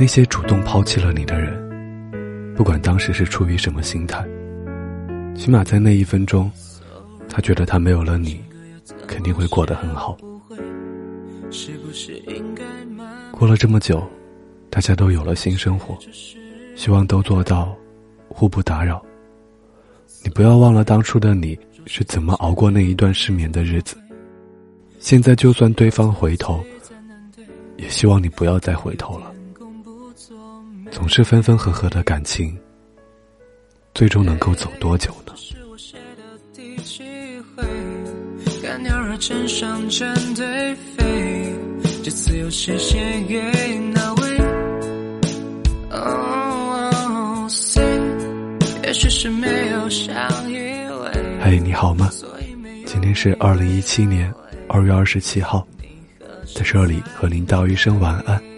那些主动抛弃了你的人，不管当时是出于什么心态，起码在那一分钟，他觉得他没有了你，肯定会过得很好。过了这么久，大家都有了新生活，希望都做到互不打扰。你不要忘了当初的你是怎么熬过那一段失眠的日子。现在就算对方回头，也希望你不要再回头了。总是分分合合的感情，最终能够走多久呢？嘿，你好吗？今天是二零一七年二月二十七号，在这里和您道一声晚安，明